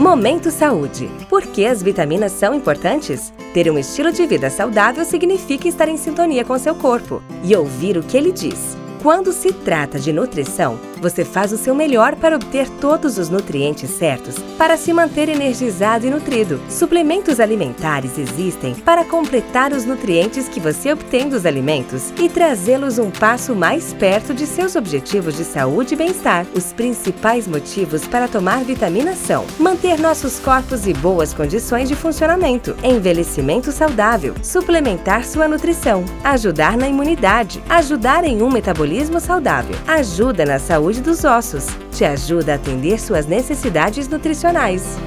Momento Saúde. Por que as vitaminas são importantes? Ter um estilo de vida saudável significa estar em sintonia com seu corpo e ouvir o que ele diz. Quando se trata de nutrição, você faz o seu melhor para obter todos os nutrientes certos para se manter energizado e nutrido. Suplementos alimentares existem para completar os nutrientes que você obtém dos alimentos e trazê-los um passo mais perto de seus objetivos de saúde e bem-estar. Os principais motivos para tomar vitamina são manter nossos corpos em boas condições de funcionamento, envelhecimento saudável, suplementar sua nutrição, ajudar na imunidade, ajudar em um metabolismo saudável, ajuda na saúde saúde dos ossos. Te ajuda a atender suas necessidades nutricionais.